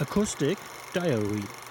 Acoustic Diary.